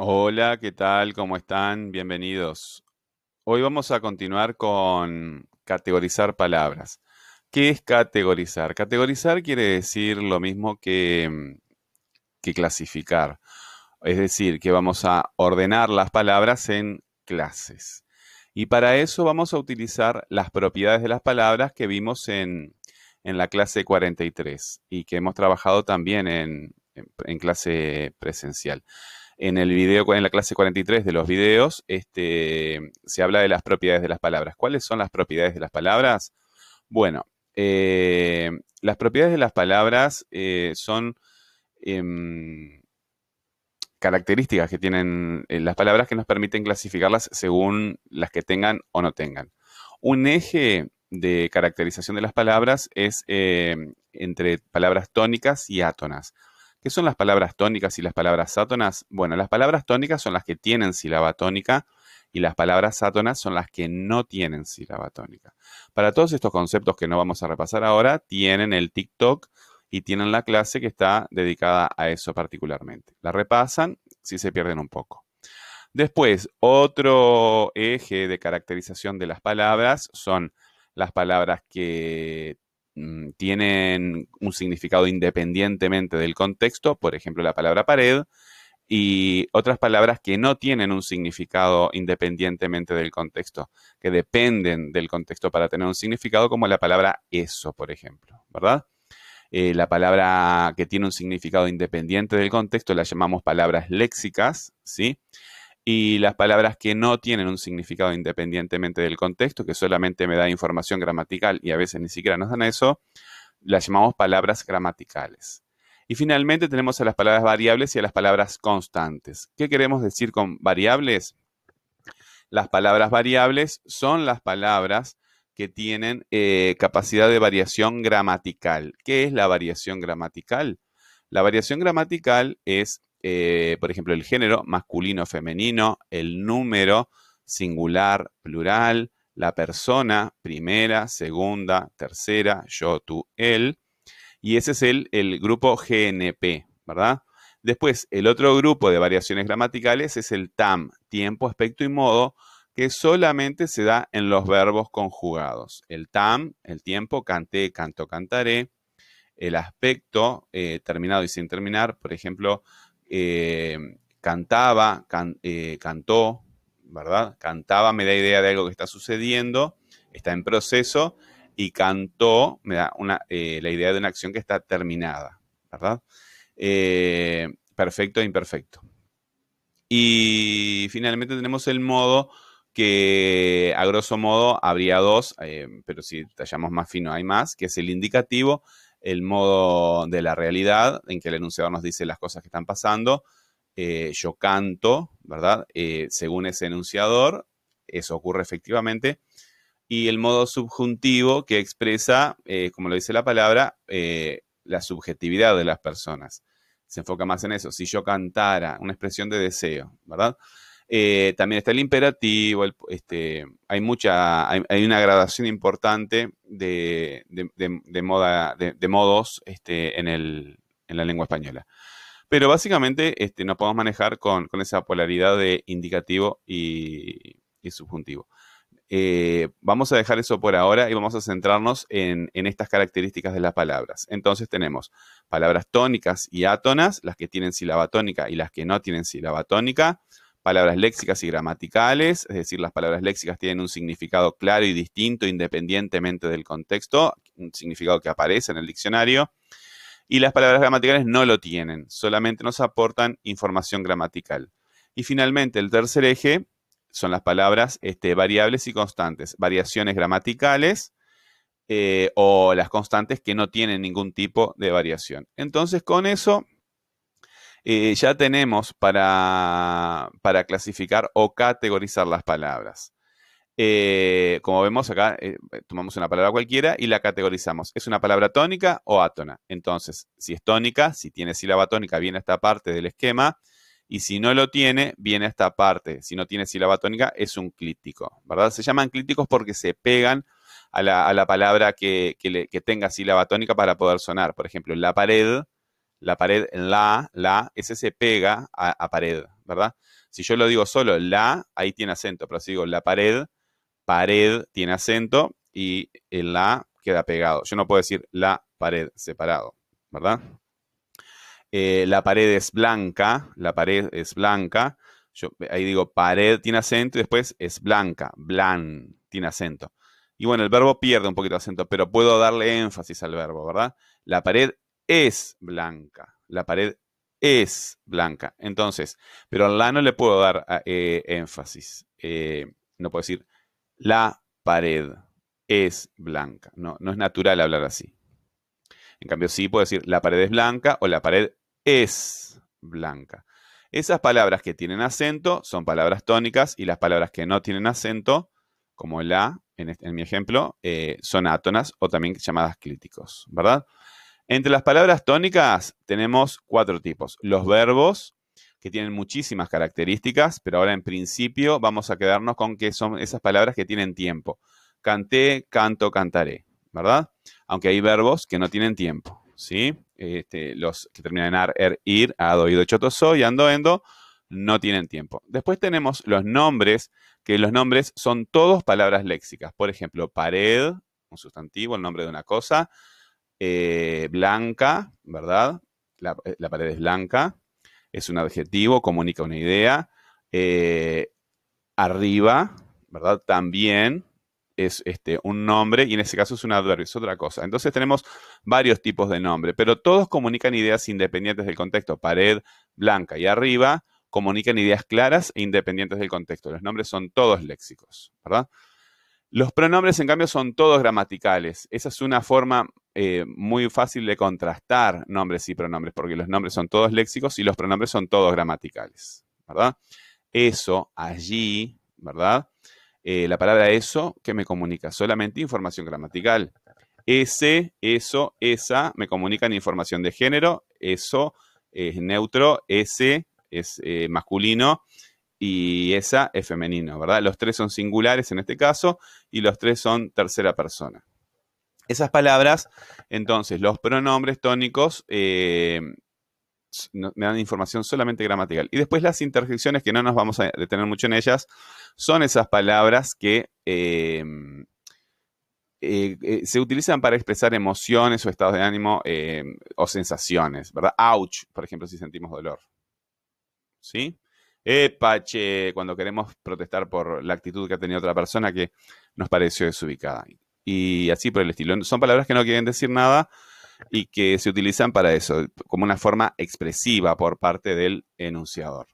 Hola, ¿qué tal? ¿Cómo están? Bienvenidos. Hoy vamos a continuar con categorizar palabras. ¿Qué es categorizar? Categorizar quiere decir lo mismo que, mm, que clasificar. Es decir, que vamos a ordenar las palabras en clases. Y para eso vamos a utilizar las propiedades de las palabras que vimos en, en la clase 43 y que hemos trabajado también en- en clase presencial. En el video, en la clase 43 de los videos, este, se habla de las propiedades de las palabras. ¿Cuáles son las propiedades de las palabras? Bueno, eh, las propiedades de las palabras eh, son em, características que tienen eh, las palabras que nos permiten clasificarlas según las que tengan o no tengan. Un eje de caracterización de las palabras es entre palabras tónicas y átonas. ¿Qué son las palabras tónicas y las palabras átonas? Bueno, las palabras tónicas son las que tienen sílaba tónica y las palabras átonas son las que no tienen sílaba tónica. Para todos estos conceptos que no vamos a repasar ahora, tienen el TikTok y tienen la clase que está dedicada a eso particularmente. La repasan si se pierden un poco. Después, otro eje de caracterización de las palabras son las palabras que tienen un significado independientemente del contexto, por ejemplo, la palabra pared, y otras palabras que no tienen un significado independientemente del contexto, que dependen del contexto para tener un significado, como la palabra eso, por ejemplo, ¿verdad? Eh, la palabra que tiene un significado independiente del contexto la llamamos palabras léxicas, ¿sí? Y las palabras que no tienen un significado independientemente del contexto, que solamente me da información gramatical y a veces ni siquiera nos dan eso, las llamamos palabras gramaticales. Y finalmente tenemos a las palabras variables y a las palabras constantes. ¿Qué queremos decir con variables? Las palabras variables son las palabras que tienen eh, capacidad de variación gramatical. ¿Qué es la variación gramatical? La variación gramatical es, eh, por ejemplo, el género masculino, femenino, el número singular, plural, la persona, primera, segunda, tercera, yo, tú, él. Y ese es el, el grupo GNP, ¿verdad? Después, el otro grupo de variaciones gramaticales es el TAM, tiempo, aspecto y modo, que solamente se da en los verbos conjugados. El TAM, el tiempo, canté, canto, cantaré. El aspecto, eh, terminado y sin terminar, por ejemplo, eh, cantaba, can- eh, cantó, ¿verdad? Cantaba me da idea de algo que está sucediendo, está en proceso, y cantó me da una, eh, la idea de una acción que está terminada, ¿verdad? Perfecto e imperfecto. Y finalmente tenemos el modo que a grosso modo habría dos, pero si tallamos más fino hay más, que es el indicativo, el modo de la realidad, en que el enunciador nos dice las cosas que están pasando. Eh, yo canto, ¿verdad? Eh, según ese enunciador, eso ocurre efectivamente. Y el modo subjuntivo que expresa, eh, como lo dice la palabra, la subjetividad de las personas. Se enfoca más en eso. Si yo cantara, una expresión de deseo, ¿verdad? Eh, también está el imperativo, este, hay mucha, hay, una gradación importante de, modos este, en, la lengua española. Pero básicamente este, nos podemos manejar con, esa polaridad de indicativo y, y subjuntivo. Eh, vamos a dejar eso por ahora y vamos a centrarnos en, en estas características de las palabras. Entonces tenemos palabras tónicas y átonas, las que tienen sílaba tónica y las que no tienen sílaba tónica palabras léxicas y gramaticales, es decir, las palabras léxicas tienen un significado claro y distinto independientemente del contexto, un significado que aparece en el diccionario, y las palabras gramaticales no lo tienen, solamente nos aportan información gramatical. Y finalmente, el tercer eje son las palabras este, variables y constantes, variaciones gramaticales eh, o las constantes que no tienen ningún tipo de variación. Entonces, con eso eh, ya tenemos para, para clasificar o categorizar las palabras. Eh, como vemos acá, eh, tomamos una palabra cualquiera y la categorizamos. ¿Es una palabra tónica o átona? Entonces, si es tónica, si tiene sílaba tónica, viene a esta parte del esquema. Y si no lo tiene, viene a esta parte. Si no tiene sílaba tónica, es un clítico, ¿verdad? Se llaman clíticos porque se pegan a la, a la palabra que, que, tenga sílaba tónica para poder sonar. Por ejemplo, la pared La pared, la, la, ese se pega a, pared, ¿verdad? Si yo lo digo solo la, ahí tiene acento, pero si digo la pared, pared tiene acento y el la queda pegado. Yo no puedo decir la pared separado, ¿verdad? Eh, la pared es blanca, la pared es blanca. Yo ahí digo pared tiene acento y después es blanca, blan, tiene acento. Y bueno, el verbo pierde un poquito de acento, pero puedo darle énfasis al verbo, ¿verdad? La pared es blanca. La pared es blanca. Entonces, pero a la no le puedo dar eh, énfasis. Eh, no puedo decir la pared es blanca. No, no es natural hablar así. En cambio, sí puedo decir la pared es blanca o la pared es blanca. Esas palabras que tienen acento son palabras tónicas y las palabras que no tienen acento, como la, en, mi ejemplo, eh, son átonas o también llamadas clíticos, ¿verdad? Entre las palabras tónicas tenemos cuatro tipos. Los verbos, que tienen muchísimas características, pero ahora en principio vamos a quedarnos con que son esas palabras que tienen tiempo. Canté, canto, cantaré, ¿verdad? Aunque hay verbos que no tienen tiempo, ¿sí? Este, los que terminan en ar, er, ir, ado, ido, choto, y ando, endo, no tienen tiempo. Después tenemos los nombres, que los nombres son todos palabras léxicas. Por ejemplo, pared, un sustantivo, el nombre de una cosa. Eh, blanca, ¿verdad? Eh, la, pared es blanca, es un adjetivo, comunica una idea. Eh, arriba, ¿verdad? También es este, un nombre y en ese caso es un adverbio, es otra cosa. Entonces tenemos varios tipos de nombre, pero todos comunican ideas independientes del contexto. Pared, blanca y arriba comunican ideas claras e independientes del contexto. Los nombres son todos léxicos, ¿verdad? Los pronombres, en cambio, son todos gramaticales. Esa es una forma eh, muy fácil de contrastar nombres y pronombres, porque los nombres son todos léxicos y los pronombres son todos gramaticales, ¿verdad? Eso, allí, ¿verdad? Eh, la palabra eso, ¿qué me comunica? Solamente información gramatical. Ese, eso, esa, me comunican información de género. Eso es neutro, ese es eh, masculino y esa es femenino, ¿verdad? Los tres son singulares en este caso y los tres son tercera persona. Esas palabras, entonces, los pronombres tónicos eh, me dan información solamente gramatical. Y después las interjecciones, que no nos vamos a detener mucho en ellas, son esas palabras que em, eh, se utilizan para expresar emociones o estados de ánimo o sensaciones, ¿verdad? Ouch, por ejemplo, si sentimos dolor. ¿Sí? Epache, cuando queremos protestar por la actitud que ha tenido otra persona que nos pareció desubicada. Y así por el estilo. Son palabras que no quieren decir nada y que se utilizan para eso, como una forma expresiva por parte del enunciador.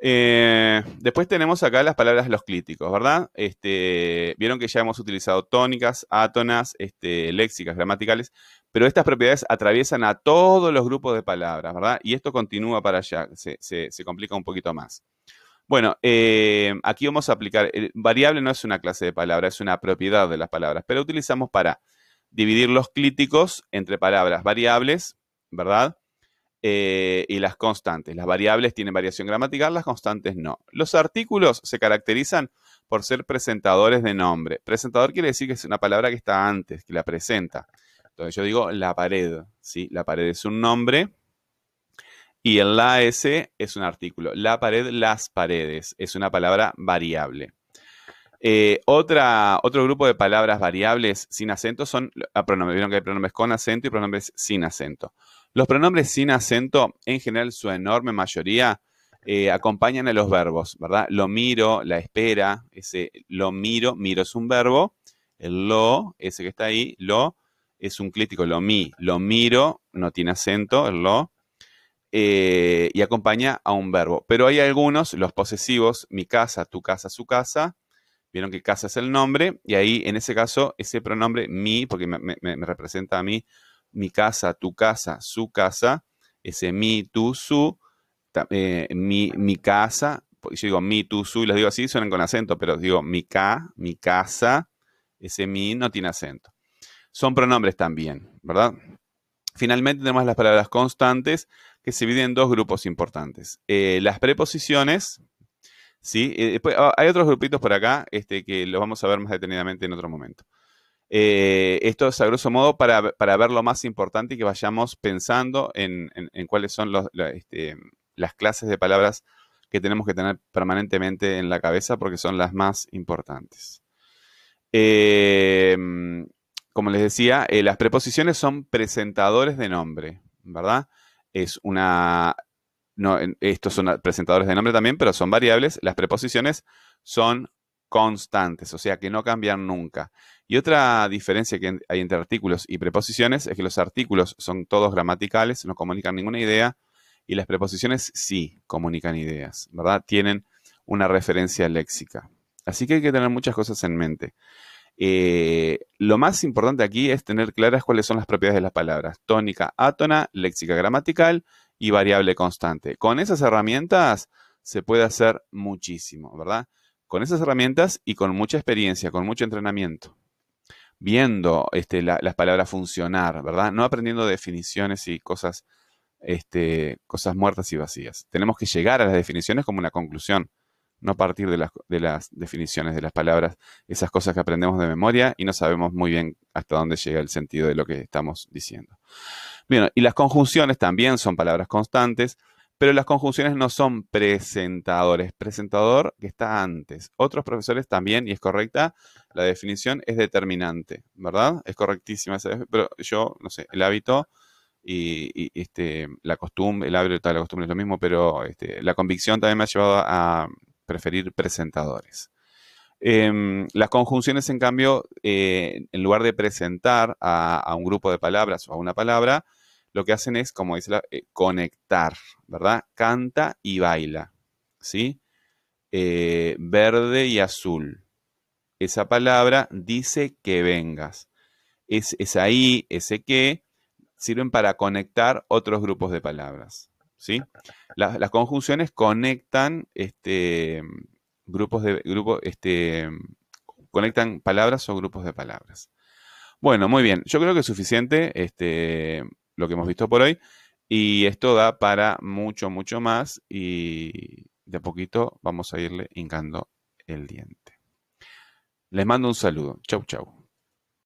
Eh, después tenemos acá las palabras los clíticos, ¿verdad? Este, vieron que ya hemos utilizado tónicas, átonas, este, léxicas, gramaticales, pero estas propiedades atraviesan a todos los grupos de palabras, ¿verdad? Y esto continúa para allá, se, complica un poquito más. Bueno, eh, aquí vamos a aplicar, variable no es una clase de palabra, es una propiedad de las palabras, pero utilizamos para dividir los clíticos entre palabras variables, ¿verdad? Eh, y las constantes. Las variables tienen variación gramatical, las constantes no. Los artículos se caracterizan por ser presentadores de nombre. Presentador quiere decir que es una palabra que está antes, que la presenta. Entonces yo digo la pared, ¿sí? La pared es un nombre y el la S es un artículo. La pared, las paredes, es una palabra variable. Eh, otra, otro grupo de palabras variables sin acento son ah, pronombres. Vieron que hay pronombres con acento y pronombres sin acento. Los pronombres sin acento, en general, su enorme mayoría, eh, acompañan a los verbos, ¿verdad? Lo miro, la espera, ese lo miro, miro es un verbo, el lo, ese que está ahí, lo, es un crítico, lo mi, lo miro, no tiene acento, el lo, eh, y acompaña a un verbo. Pero hay algunos, los posesivos, mi casa, tu casa, su casa, Vieron que casa es el nombre y ahí en ese caso ese pronombre mi, porque me, representa a mí, mi casa, tu casa, su casa, ese mi, tu, su, eh, mi, mi casa, yo digo mi, tu, su y los digo así, suenan con acento, pero digo mi ca, mi casa, ese mi no tiene acento. Son pronombres también, ¿verdad? Finalmente tenemos las palabras constantes que se dividen en dos grupos importantes. Eh, las preposiciones, ¿sí? Eh, ah, hay otros grupitos por acá este, que los vamos a ver más detenidamente en otro momento. Eh, esto es a grosso modo para, ver lo más importante y que vayamos pensando en, cuáles son este, las clases de palabras que tenemos que tener permanentemente en la cabeza porque son las más importantes. Em, como les decía, eh, las preposiciones son presentadores de nombre, ¿verdad? Es una... No, estos son presentadores de nombre también, pero son variables. Las preposiciones son constantes, o sea que no cambian nunca. Y otra diferencia que hay entre artículos y preposiciones es que los artículos son todos gramaticales, no comunican ninguna idea, y las preposiciones sí comunican ideas, ¿verdad? Tienen una referencia léxica. Así que hay que tener muchas cosas en mente. Eh, lo más importante aquí es tener claras cuáles son las propiedades de las palabras. Tónica, átona, léxica gramatical y variable constante. Con esas herramientas se puede hacer muchísimo, ¿verdad? Con esas herramientas y con mucha experiencia, con mucho entrenamiento. Viendo este, las palabras funcionar, ¿verdad? No aprendiendo definiciones y cosas este, cosas muertas y vacías. Tenemos que llegar a las definiciones como una conclusión, no partir de las, de las definiciones, de las palabras, esas cosas que aprendemos de memoria y no sabemos muy bien hasta dónde llega el sentido de lo que estamos diciendo. Bien, y las conjunciones también son palabras constantes, pero las conjunciones no son presentadores. Presentador que está antes. Otros profesores también, y es correcta, la definición es determinante, ¿verdad? Es correctísima, pero yo, no sé, el hábito y, este, la costumbre, el hábito de la costumbre es lo mismo, pero este, la convicción también me ha llevado a preferir presentadores. Em, las conjunciones, en cambio, eh, en lugar de presentar a, un grupo de palabras o a una palabra, lo que hacen es, como dice, la, eh, conectar, ¿verdad? Canta y baila, ¿sí? Eh, verde y azul. Esa palabra dice que vengas. Es, es ahí, ese que, sirven para conectar otros grupos de palabras. ¿Sí? las conjunciones conectan este, grupos de este, conectan palabras o grupos de palabras. Bueno, muy bien. Yo creo que es suficiente este, lo que hemos visto por hoy. Y esto da para mucho, mucho más. Y de a poquito vamos a irle hincando el diente. Les mando un saludo. Chau, chau.